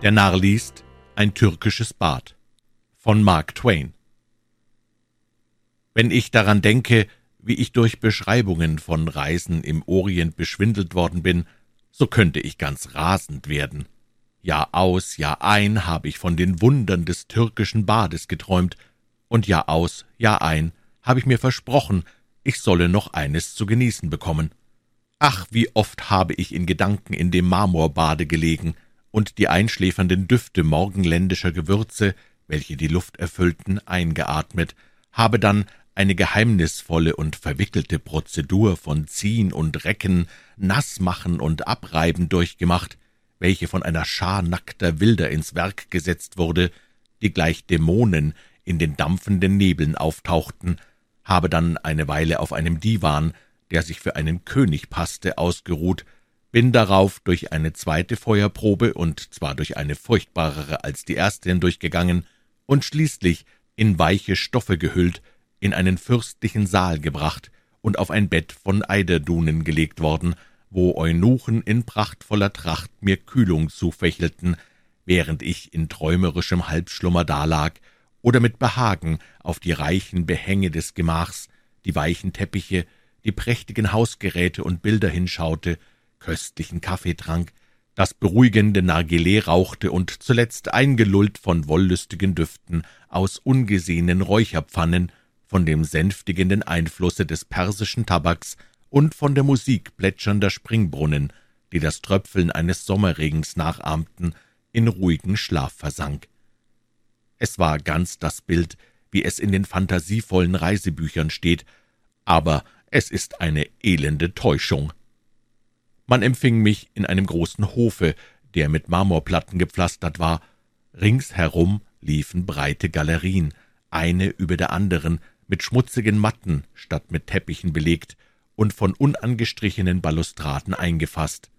Der Narr liest Ein türkisches Bad von Mark Twain. Wenn ich daran denke, wie ich durch Beschreibungen von Reisen im Orient beschwindelt worden bin, so könnte ich ganz rasend werden. Jahr aus, Jahr ein habe ich von den Wundern des türkischen Bades geträumt, und Jahr aus, Jahr ein habe ich mir versprochen, ich solle noch eines zu genießen bekommen. Ach, wie oft habe ich in Gedanken in dem Marmorbade gelegen und die einschläfernden Düfte morgenländischer Gewürze, welche die Luft erfüllten, eingeatmet, habe dann eine geheimnisvolle und verwickelte Prozedur von Ziehen und Recken, Nassmachen und Abreiben durchgemacht, welche von einer Schar nackter Wilder ins Werk gesetzt wurde, die gleich Dämonen in den dampfenden Nebeln auftauchten, habe dann eine Weile auf einem Divan, der sich für einen König passte, ausgeruht, bin darauf durch eine zweite Feuerprobe und zwar durch eine furchtbarere als die erste hindurchgegangen und schließlich in weiche Stoffe gehüllt in einen fürstlichen Saal gebracht und auf ein Bett von Eiderdunen gelegt worden, wo Eunuchen in prachtvoller Tracht mir Kühlung zufächelten, während ich in träumerischem Halbschlummer dalag oder mit Behagen auf die reichen Behänge des Gemachs, die weichen Teppiche, die prächtigen Hausgeräte und Bilder hinschaute, köstlichen Kaffee trank, das beruhigende Nargileh rauchte und zuletzt eingelullt von wollüstigen Düften aus ungesehenen Räucherpfannen von dem sänftigenden Einflusse des persischen Tabaks und von der Musik plätschernder Springbrunnen, die das Tröpfeln eines Sommerregens nachahmten, in ruhigen Schlaf versank. Es war ganz das Bild, wie es in den fantasievollen Reisebüchern steht, aber es ist eine elende Täuschung. Man empfing mich in einem großen Hofe, der mit Marmorplatten gepflastert war. Ringsherum liefen breite Galerien, eine über der anderen, mit schmutzigen Matten statt mit Teppichen belegt und von unangestrichenen Balustraden eingefasst.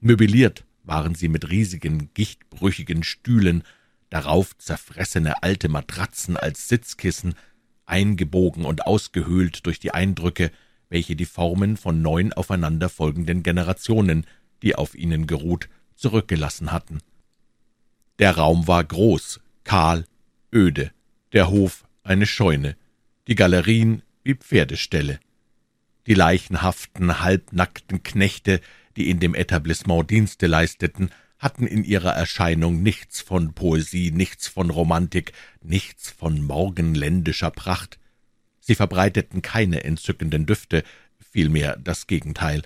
Möbliert waren sie mit riesigen, gichtbrüchigen Stühlen, darauf zerfressene alte Matratzen als Sitzkissen, eingebogen und ausgehöhlt durch die Eindrücke, welche die Formen von neun aufeinanderfolgenden Generationen, die auf ihnen geruht, zurückgelassen hatten. Der Raum war groß, kahl, öde, der Hof eine Scheune, die Galerien wie Pferdeställe. Die leichenhaften, halbnackten Knechte, die in dem Etablissement Dienste leisteten, hatten in ihrer Erscheinung nichts von Poesie, nichts von Romantik, nichts von morgenländischer Pracht. Sie verbreiteten keine entzückenden Düfte, vielmehr das Gegenteil.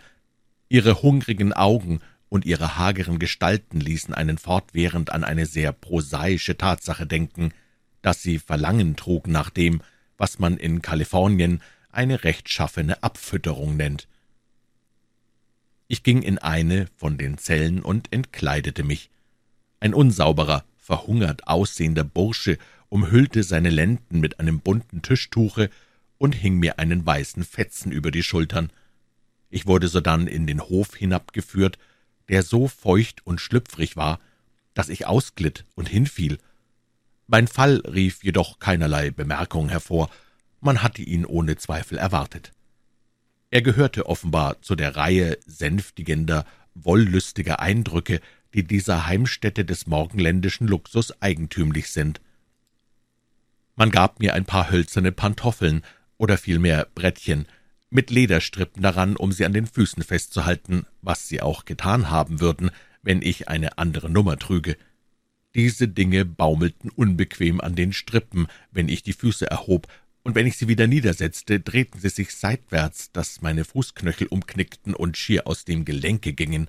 Ihre hungrigen Augen und ihre hageren Gestalten ließen einen fortwährend an eine sehr prosaische Tatsache denken, dass sie Verlangen trugen nach dem, was man in Kalifornien eine rechtschaffene Abfütterung nennt. Ich ging in eine von den Zellen und entkleidete mich. Ein unsauberer, verhungert aussehender Bursche umhüllte seine Lenden mit einem bunten Tischtuche und hing mir einen weißen Fetzen über die Schultern. Ich wurde sodann in den Hof hinabgeführt, der so feucht und schlüpfrig war, dass ich ausglitt und hinfiel. Mein Fall rief jedoch keinerlei Bemerkung hervor, man hatte ihn ohne Zweifel erwartet. Er gehörte offenbar zu der Reihe sänftigender, wollüstiger Eindrücke, die dieser Heimstätte des morgenländischen Luxus eigentümlich sind. Man gab mir ein paar hölzerne Pantoffeln oder vielmehr Brettchen mit Lederstrippen daran, um sie an den Füßen festzuhalten, was sie auch getan haben würden, wenn ich eine andere Nummer trüge. Diese Dinge baumelten unbequem an den Strippen, wenn ich die Füße erhob, und wenn ich sie wieder niedersetzte, drehten sie sich seitwärts, dass meine Fußknöchel umknickten und schier aus dem Gelenke gingen.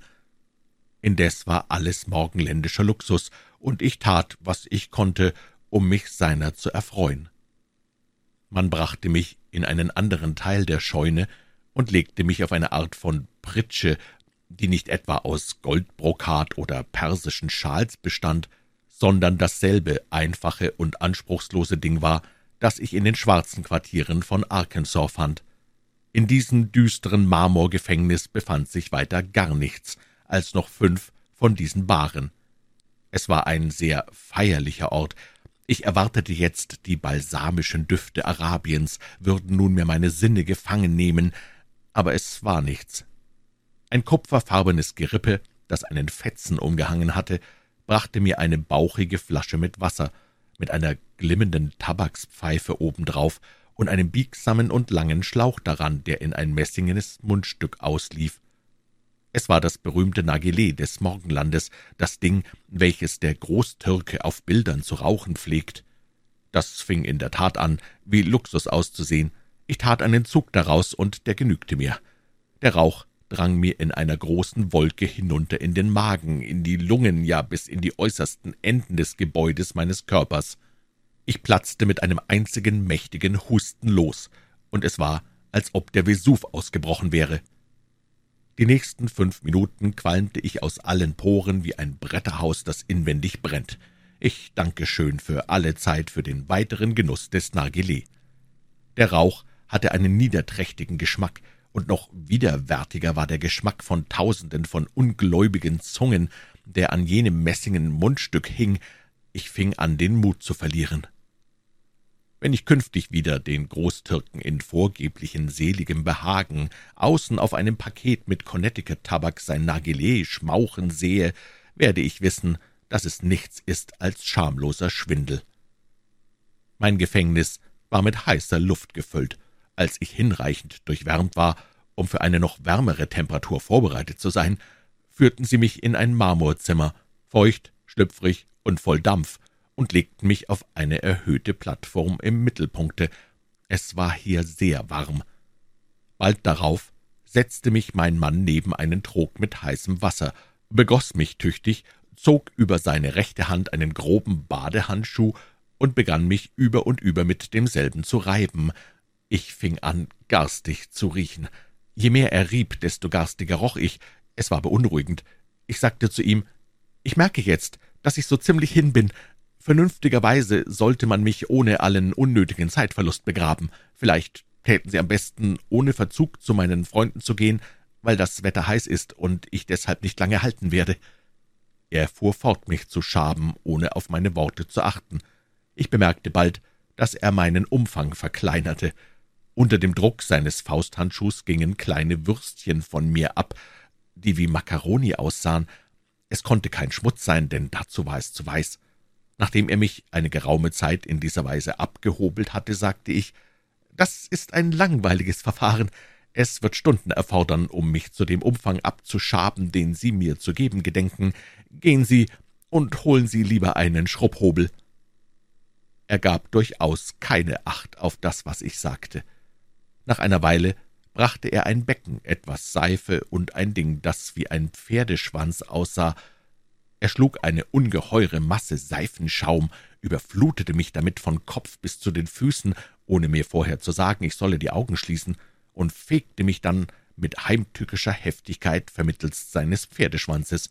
Indes war alles morgenländischer Luxus, und ich tat, was ich konnte, um mich seiner zu erfreuen. Man brachte mich in einen anderen Teil der Scheune und legte mich auf eine Art von Pritsche, die nicht etwa aus Goldbrokat oder persischen Schals bestand, sondern dasselbe einfache und anspruchslose Ding war, das ich in den schwarzen Quartieren von Arkansas fand. In diesem düsteren Marmorgefängnis befand sich weiter gar nichts als noch fünf von diesen Baren. Es war ein sehr feierlicher Ort. Ich erwartete jetzt, die balsamischen Düfte Arabiens würden nunmehr meine Sinne gefangen nehmen, aber es war nichts. Ein kupferfarbenes Gerippe, das einen Fetzen umgehangen hatte, brachte mir eine bauchige Flasche mit Wasser, mit einer glimmenden Tabakspfeife obendrauf und einem biegsamen und langen Schlauch daran, der in ein messingenes Mundstück auslief. Es war das berühmte Nargileh des Morgenlandes, das Ding, welches der Großtürke auf Bildern zu rauchen pflegt. Das fing in der Tat an, wie Luxus auszusehen. Ich tat einen Zug daraus, und der genügte mir. Der Rauch drang mir in einer großen Wolke hinunter in den Magen, in die Lungen, ja bis in die äußersten Enden des Gebäudes meines Körpers. Ich platzte mit einem einzigen mächtigen Husten los, und es war, als ob der Vesuv ausgebrochen wäre. Die nächsten fünf Minuten qualmte ich aus allen Poren wie ein Bretterhaus, das inwendig brennt. Ich danke schön für alle Zeit für den weiteren Genuss des Nargileh. Der Rauch hatte einen niederträchtigen Geschmack, und noch widerwärtiger war der Geschmack von Tausenden von ungläubigen Zungen, der an jenem messingen Mundstück hing. Ich fing an, den Mut zu verlieren. Wenn ich künftig wieder den Großtürken in vorgeblichen seligem Behagen außen auf einem Paket mit Connecticut-Tabak sein Nargileh schmauchen sehe, werde ich wissen, dass es nichts ist als schamloser Schwindel. Mein Gefängnis war mit heißer Luft gefüllt. Als ich hinreichend durchwärmt war, um für eine noch wärmere Temperatur vorbereitet zu sein, führten sie mich in ein Marmorzimmer, feucht, schlüpfrig und voll Dampf, und legten mich auf eine erhöhte Plattform im Mittelpunkte. Es war hier sehr warm. Bald darauf setzte mich mein Mann neben einen Trog mit heißem Wasser, begoss mich tüchtig, zog über seine rechte Hand einen groben Badehandschuh und begann mich über und über mit demselben zu reiben, ich fing an, garstig zu riechen. Je mehr er rieb, desto garstiger roch ich. Es war beunruhigend. Ich sagte zu ihm, »Ich merke jetzt, dass ich so ziemlich hin bin. Vernünftigerweise sollte man mich ohne allen unnötigen Zeitverlust begraben. Vielleicht täten Sie am besten, ohne Verzug zu meinen Freunden zu gehen, weil das Wetter heiß ist und ich deshalb nicht lange halten werde.« Er fuhr fort, mich zu schaben, ohne auf meine Worte zu achten. Ich bemerkte bald, dass er meinen Umfang verkleinerte. Unter dem Druck seines Fausthandschuhs gingen kleine Würstchen von mir ab, die wie Makaroni aussahen. Es konnte kein Schmutz sein, denn dazu war es zu weiß. Nachdem er mich eine geraume Zeit in dieser Weise abgehobelt hatte, sagte ich, »Das ist ein langweiliges Verfahren. Es wird Stunden erfordern, um mich zu dem Umfang abzuschaben, den Sie mir zu geben gedenken. Gehen Sie und holen Sie lieber einen Schrubhobel.« Er gab durchaus keine Acht auf das, was ich sagte. Nach einer Weile brachte er ein Becken, etwas Seife und ein Ding, das wie ein Pferdeschwanz aussah. Er schlug eine ungeheure Masse Seifenschaum, überflutete mich damit von Kopf bis zu den Füßen, ohne mir vorher zu sagen, ich solle die Augen schließen, und fegte mich dann mit heimtückischer Heftigkeit vermittelst seines Pferdeschwanzes.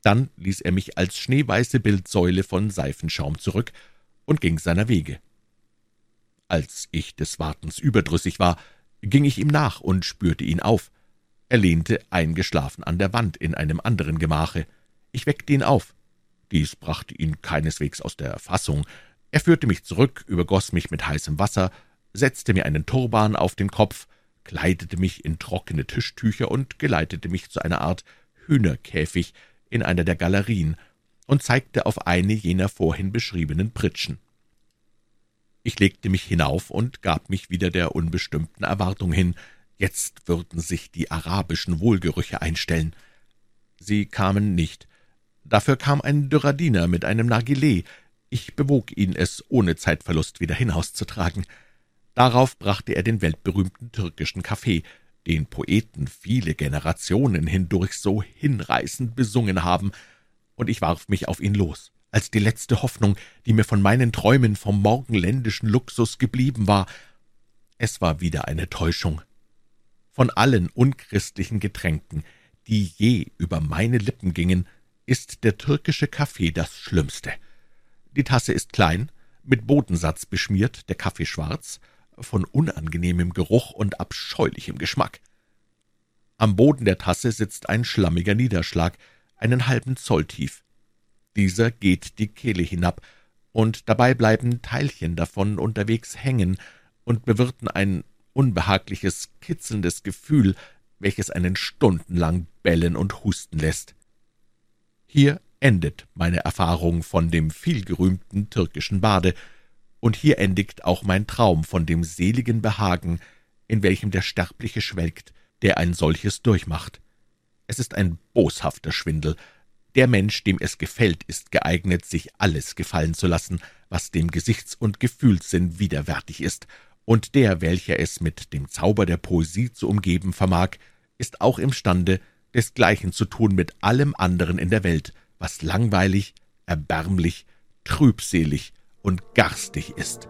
Dann ließ er mich als schneeweiße Bildsäule von Seifenschaum zurück und ging seiner Wege. Als ich des Wartens überdrüssig war, ging ich ihm nach und spürte ihn auf. Er lehnte eingeschlafen an der Wand in einem anderen Gemache. Ich weckte ihn auf. Dies brachte ihn keineswegs aus der Fassung. Er führte mich zurück, übergoss mich mit heißem Wasser, setzte mir einen Turban auf den Kopf, kleidete mich in trockene Tischtücher und geleitete mich zu einer Art Hühnerkäfig in einer der Galerien und zeigte auf eine jener vorhin beschriebenen Pritschen. Ich legte mich hinauf und gab mich wieder der unbestimmten Erwartung hin. Jetzt würden sich die arabischen Wohlgerüche einstellen. Sie kamen nicht. Dafür kam ein dürrer Diener mit einem Nargileh. Ich bewog ihn, es ohne Zeitverlust wieder hinauszutragen. Darauf brachte er den weltberühmten türkischen Kaffee, den Poeten viele Generationen hindurch so hinreißend besungen haben, und ich warf mich auf ihn los als die letzte Hoffnung, die mir von meinen Träumen vom morgenländischen Luxus geblieben war. Es war wieder eine Täuschung. Von allen unchristlichen Getränken, die je über meine Lippen gingen, ist der türkische Kaffee das Schlimmste. Die Tasse ist klein, mit Bodensatz beschmiert, der Kaffee schwarz, von unangenehmem Geruch und abscheulichem Geschmack. Am Boden der Tasse sitzt ein schlammiger Niederschlag, einen halben Zoll tief. Dieser geht die Kehle hinab, und dabei bleiben Teilchen davon unterwegs hängen und bewirten ein unbehagliches, kitzelndes Gefühl, welches einen stundenlang bellen und husten lässt. Hier endet meine Erfahrung von dem vielgerühmten türkischen Bade, und hier endigt auch mein Traum von dem seligen Behagen, in welchem der Sterbliche schwelgt, der ein solches durchmacht. Es ist ein boshafter Schwindel. Der Mensch, dem es gefällt, ist geeignet, sich alles gefallen zu lassen, was dem Gesichts- und Gefühlssinn widerwärtig ist, und der, welcher es mit dem Zauber der Poesie zu umgeben vermag, ist auch imstande, desgleichen zu tun mit allem anderen in der Welt, was langweilig, erbärmlich, trübselig und garstig ist.